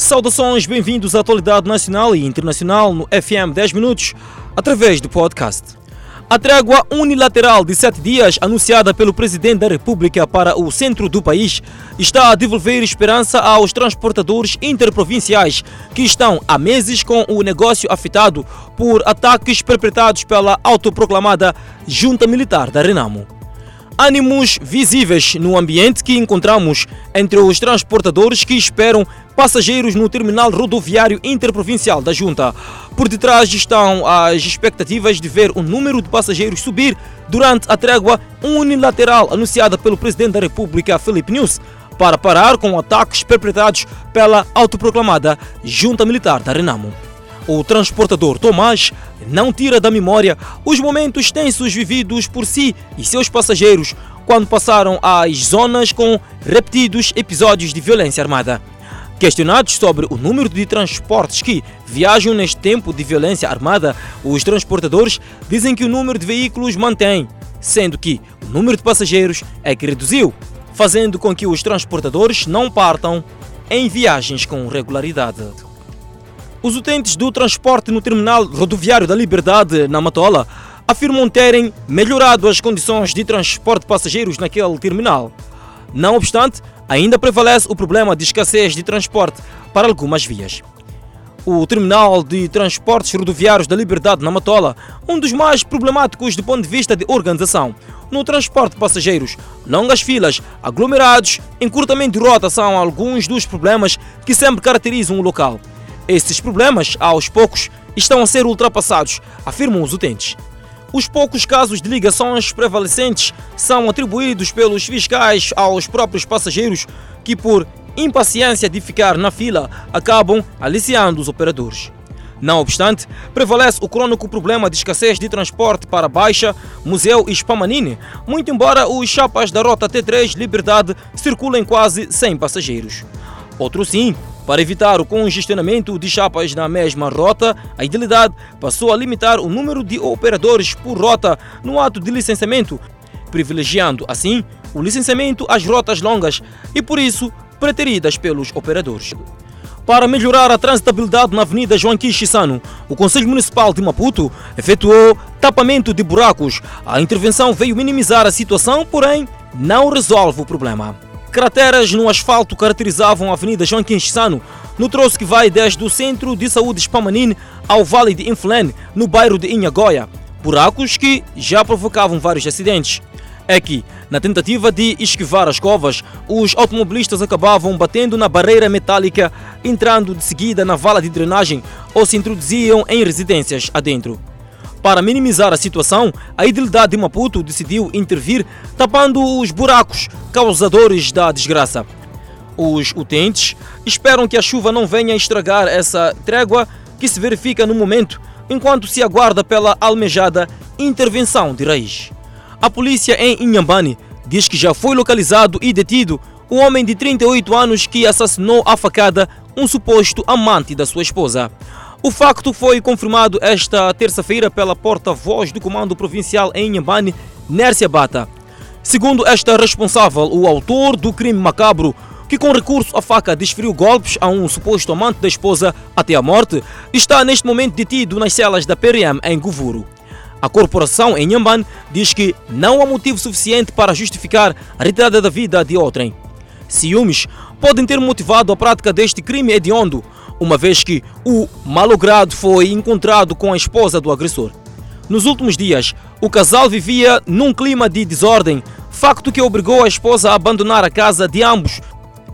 Saudações, bem-vindos à atualidade nacional e internacional no FM 10 Minutos, através do podcast. A trégua unilateral de sete dias, anunciada pelo Presidente da República para o centro do país, está a devolver esperança aos transportadores interprovinciais que estão há meses com o negócio afetado por ataques perpetrados pela autoproclamada Junta Militar da Renamo ânimos visíveis no ambiente que encontramos entre os transportadores que esperam passageiros no terminal rodoviário interprovincial da Junta. Por detrás estão as expectativas de ver o número de passageiros subir durante a trégua unilateral anunciada pelo Presidente da República, Felipe News, para parar com ataques perpetrados pela autoproclamada Junta Militar da Renamo. O transportador Tomás não tira da memória os momentos tensos vividos por si e seus passageiros quando passaram às zonas com repetidos episódios de violência armada. Questionados sobre o número de transportes que viajam neste tempo de violência armada, os transportadores dizem que o número de veículos mantém, sendo que o número de passageiros é que reduziu, fazendo com que os transportadores não partam em viagens com regularidade. Os utentes do transporte no terminal rodoviário da Liberdade, na Matola, afirmam terem melhorado as condições de transporte de passageiros naquele terminal. Não obstante, ainda prevalece o problema de escassez de transporte para algumas vias. O terminal de transportes rodoviários da Liberdade na Matola, um dos mais problemáticos do ponto de vista de organização. No transporte de passageiros, longas filas, aglomerados, encurtamento de rota são alguns dos problemas que sempre caracterizam o local. Esses problemas, aos poucos, estão a ser ultrapassados, afirmam os utentes. Os poucos casos de ligações prevalecentes são atribuídos pelos fiscais aos próprios passageiros que, por impaciência de ficar na fila, acabam aliciando os operadores. Não obstante, prevalece o crônico problema de escassez de transporte para Baixa, Museu e Spamanini, muito embora os chapas da Rota T3 Liberdade circulem quase sem passageiros. Outro sim, para evitar o congestionamento de chapas na mesma rota, a Idilidade passou a limitar o número de operadores por rota no ato de licenciamento, privilegiando assim o licenciamento às rotas longas e por isso preteridas pelos operadores. Para melhorar a transitabilidade na Avenida Joaquim Chissano, o Conselho Municipal de Maputo efetuou tapamento de buracos. A intervenção veio minimizar a situação, porém não resolve o problema. Crateras no asfalto caracterizavam a Avenida João Quinchissano, no troço que vai desde o Centro de Saúde Spamanine ao Vale de Inflene, no bairro de Inhagoia. Buracos que já provocavam vários acidentes. É que, na tentativa de esquivar as covas, os automobilistas acabavam batendo na barreira metálica, entrando de seguida na vala de drenagem ou se introduziam em residências adentro. Para minimizar a situação, a Idilidade de Maputo decidiu intervir tapando os buracos causadores da desgraça. Os utentes esperam que a chuva não venha estragar essa trégua que se verifica no momento, enquanto se aguarda pela almejada intervenção de raiz. A polícia em Inhambane diz que já foi localizado e detido um homem de 38 anos que assassinou a facada um suposto amante da sua esposa. O facto foi confirmado esta terça-feira pela porta-voz do Comando Provincial em Inhambane, Nércia Bata. Segundo esta responsável, o autor do crime macabro, que com recurso à faca desferiu golpes a um suposto amante da esposa até a morte, está neste momento detido nas celas da PRM em Govuro. A corporação em Inhambane diz que não há motivo suficiente para justificar a retirada da vida de outrem. Ciúmes podem ter motivado a prática deste crime hediondo, uma vez que o malogrado foi encontrado com a esposa do agressor. Nos últimos dias, o casal vivia num clima de desordem, facto que obrigou a esposa a abandonar a casa de ambos.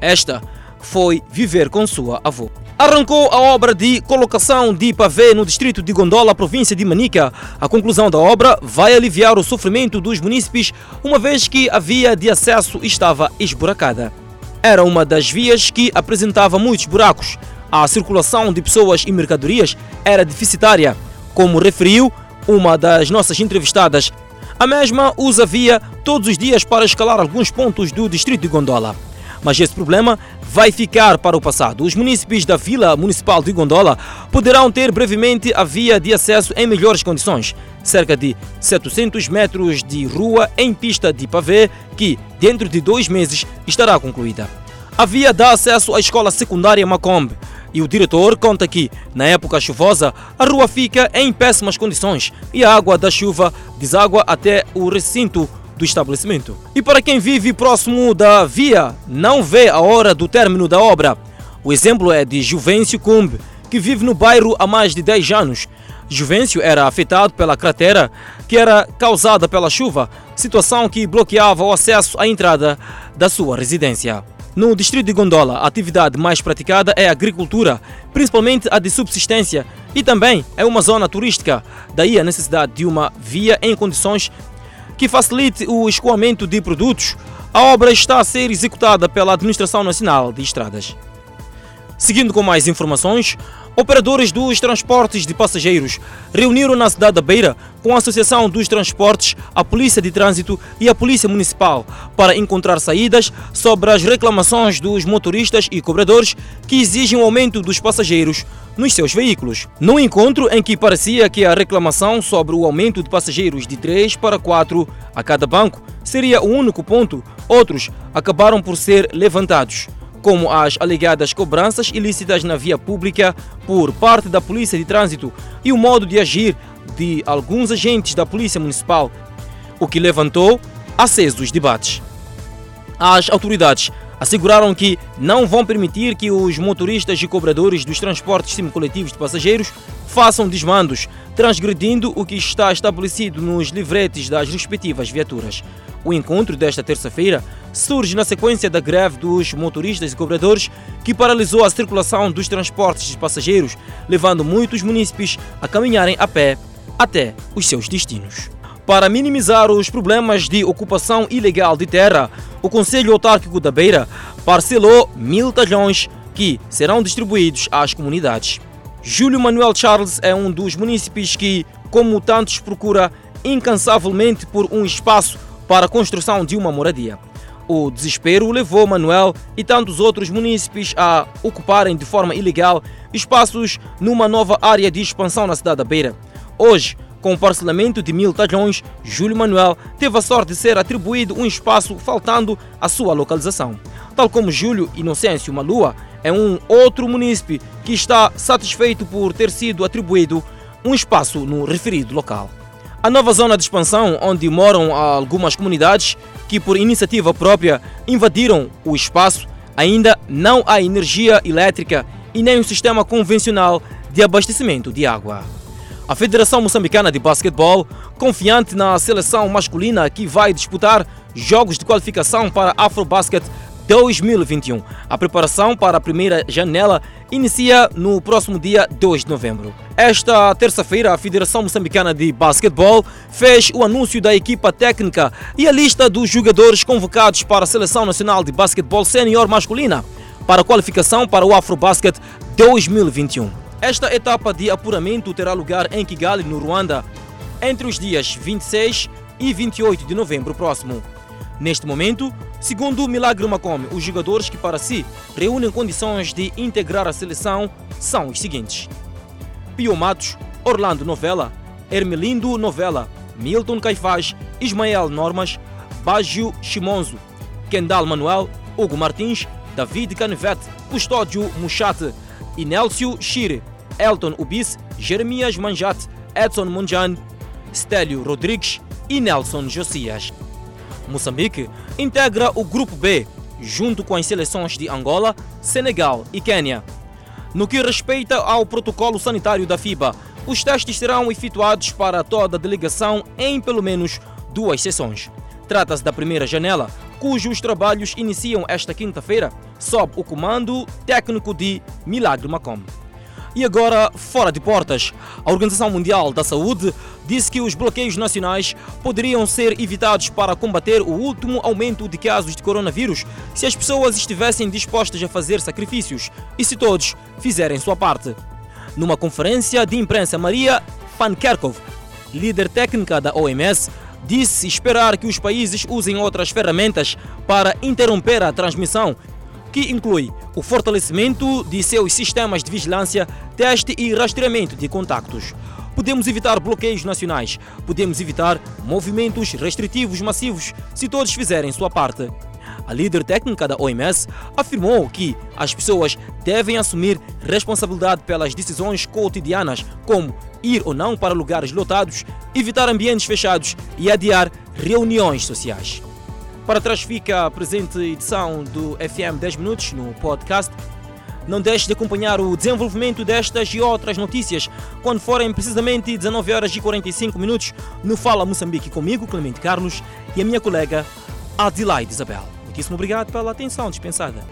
Esta foi viver com sua avó. Arrancou a obra de colocação de pavê no distrito de Gondola, província de Manica. A conclusão da obra vai aliviar o sofrimento dos munícipes, uma vez que a via de acesso estava esburacada. Era uma das vias que apresentava muitos buracos a circulação de pessoas e mercadorias era deficitária, como referiu uma das nossas entrevistadas. A mesma usa via todos os dias para escalar alguns pontos do distrito de Gondola. Mas esse problema vai ficar para o passado. Os munícipes da Vila Municipal de Gondola poderão ter brevemente a via de acesso em melhores condições. Cerca de 700 metros de rua em pista de pavê, que dentro de dois meses estará concluída. A via dá acesso à escola secundária Macombe E o diretor conta que, na época chuvosa, a rua fica em péssimas condições e a água da chuva deságua até o recinto do estabelecimento. E para quem vive próximo da via, não vê a hora do término da obra. O exemplo é de Juvencio Cumbe, que vive no bairro há mais de 10 anos. Juvencio era afetado pela cratera que era causada pela chuva, situação que bloqueava o acesso à entrada da sua residência. No distrito de Gondola, a atividade mais praticada é a agricultura, principalmente a de subsistência, e também é uma zona turística, daí a necessidade de uma via em condições que facilite o escoamento de produtos. A obra está a ser executada pela Administração Nacional de Estradas. Seguindo com mais informações, Operadores dos transportes de passageiros reuniram na cidade da Beira com a Associação dos Transportes, a Polícia de Trânsito e a Polícia Municipal para encontrar saídas sobre as reclamações dos motoristas e cobradores que exigem o aumento dos passageiros nos seus veículos. No encontro em que parecia que a reclamação sobre o aumento de passageiros de 3 para 4 a cada banco seria o único ponto, outros acabaram por ser levantados como as alegadas cobranças ilícitas na via pública por parte da Polícia de Trânsito e o modo de agir de alguns agentes da Polícia Municipal, o que levantou acesos debates. As autoridades asseguraram que não vão permitir que os motoristas e cobradores dos transportes semicoletivos de passageiros façam desmandos, transgredindo o que está estabelecido nos livretes das respectivas viaturas. O encontro desta terça-feira surge na sequência da greve dos motoristas e cobradores que paralisou a circulação dos transportes de passageiros, levando muitos munícipes a caminharem a pé até os seus destinos. Para minimizar os problemas de ocupação ilegal de terra, o Conselho Autárquico da Beira parcelou mil talhões que serão distribuídos às comunidades. Júlio Manuel Charles é um dos munícipes que, como tantos, procura incansavelmente por um espaço para a construção de uma moradia. O desespero levou Manuel e tantos outros munícipes a ocuparem de forma ilegal espaços numa nova área de expansão na cidade da Beira. Hoje, com o parcelamento de mil talhões, Júlio Manuel teve a sorte de ser atribuído um espaço faltando a sua localização. Tal como Júlio Inocêncio Malua, é um outro munícipe que está satisfeito por ter sido atribuído um espaço no referido local. A nova zona de expansão, onde moram algumas comunidades que, por iniciativa própria, invadiram o espaço, ainda não há energia elétrica e nem um sistema convencional de abastecimento de água. A Federação Moçambicana de Basquetebol, confiante na seleção masculina que vai disputar jogos de qualificação para Afrobasket 2021. A preparação para a primeira janela inicia no próximo dia 2 de novembro. Esta terça-feira, a Federação Moçambicana de Basquetebol fez o anúncio da equipa técnica e a lista dos jogadores convocados para a Seleção Nacional de Basquetebol Sênior Masculina para a qualificação para o Afrobasket 2021. Esta etapa de apuramento terá lugar em Kigali, no Ruanda, entre os dias 26 e 28 de novembro próximo. Neste momento, segundo Milagre Macome, os jogadores que para si reúnem condições de integrar a seleção são os seguintes: Pio Matos, Orlando Novela, Hermelindo Novela, Milton Caifás, Ismael Normas, Baggio Chimonzo, Kendall Manuel, Hugo Martins, David Canivete, Custódio Muchate e Nélcio Chire. Elton Ubis, Jeremias Manjat, Edson Munjan, Stélio Rodrigues e Nelson Josias. Moçambique integra o Grupo B, junto com as seleções de Angola, Senegal e Quênia. No que respeita ao protocolo sanitário da FIBA, os testes serão efetuados para toda a delegação em pelo menos duas sessões. Trata-se da primeira janela, cujos trabalhos iniciam esta quinta-feira, sob o comando técnico de Milagre Macom. E agora, fora de portas, a Organização Mundial da Saúde disse que os bloqueios nacionais poderiam ser evitados para combater o último aumento de casos de coronavírus se as pessoas estivessem dispostas a fazer sacrifícios e se todos fizerem sua parte. Numa conferência de imprensa, Maria Van Kerkhove, líder técnica da OMS, disse esperar que os países usem outras ferramentas para interromper a transmissão que inclui o fortalecimento de seus sistemas de vigilância, teste e rastreamento de contactos. Podemos evitar bloqueios nacionais, podemos evitar movimentos restritivos massivos se todos fizerem sua parte. A líder técnica da OMS afirmou que as pessoas devem assumir responsabilidade pelas decisões cotidianas, como ir ou não para lugares lotados, evitar ambientes fechados e adiar reuniões sociais. Para trás fica a presente edição do FM 10 Minutos no podcast. Não deixe de acompanhar o desenvolvimento destas e outras notícias quando forem precisamente 19 horas e 45 minutos no Fala Moçambique comigo, Clemente Carlos, e a minha colega Adelaide Isabel. Muitíssimo obrigado pela atenção dispensada.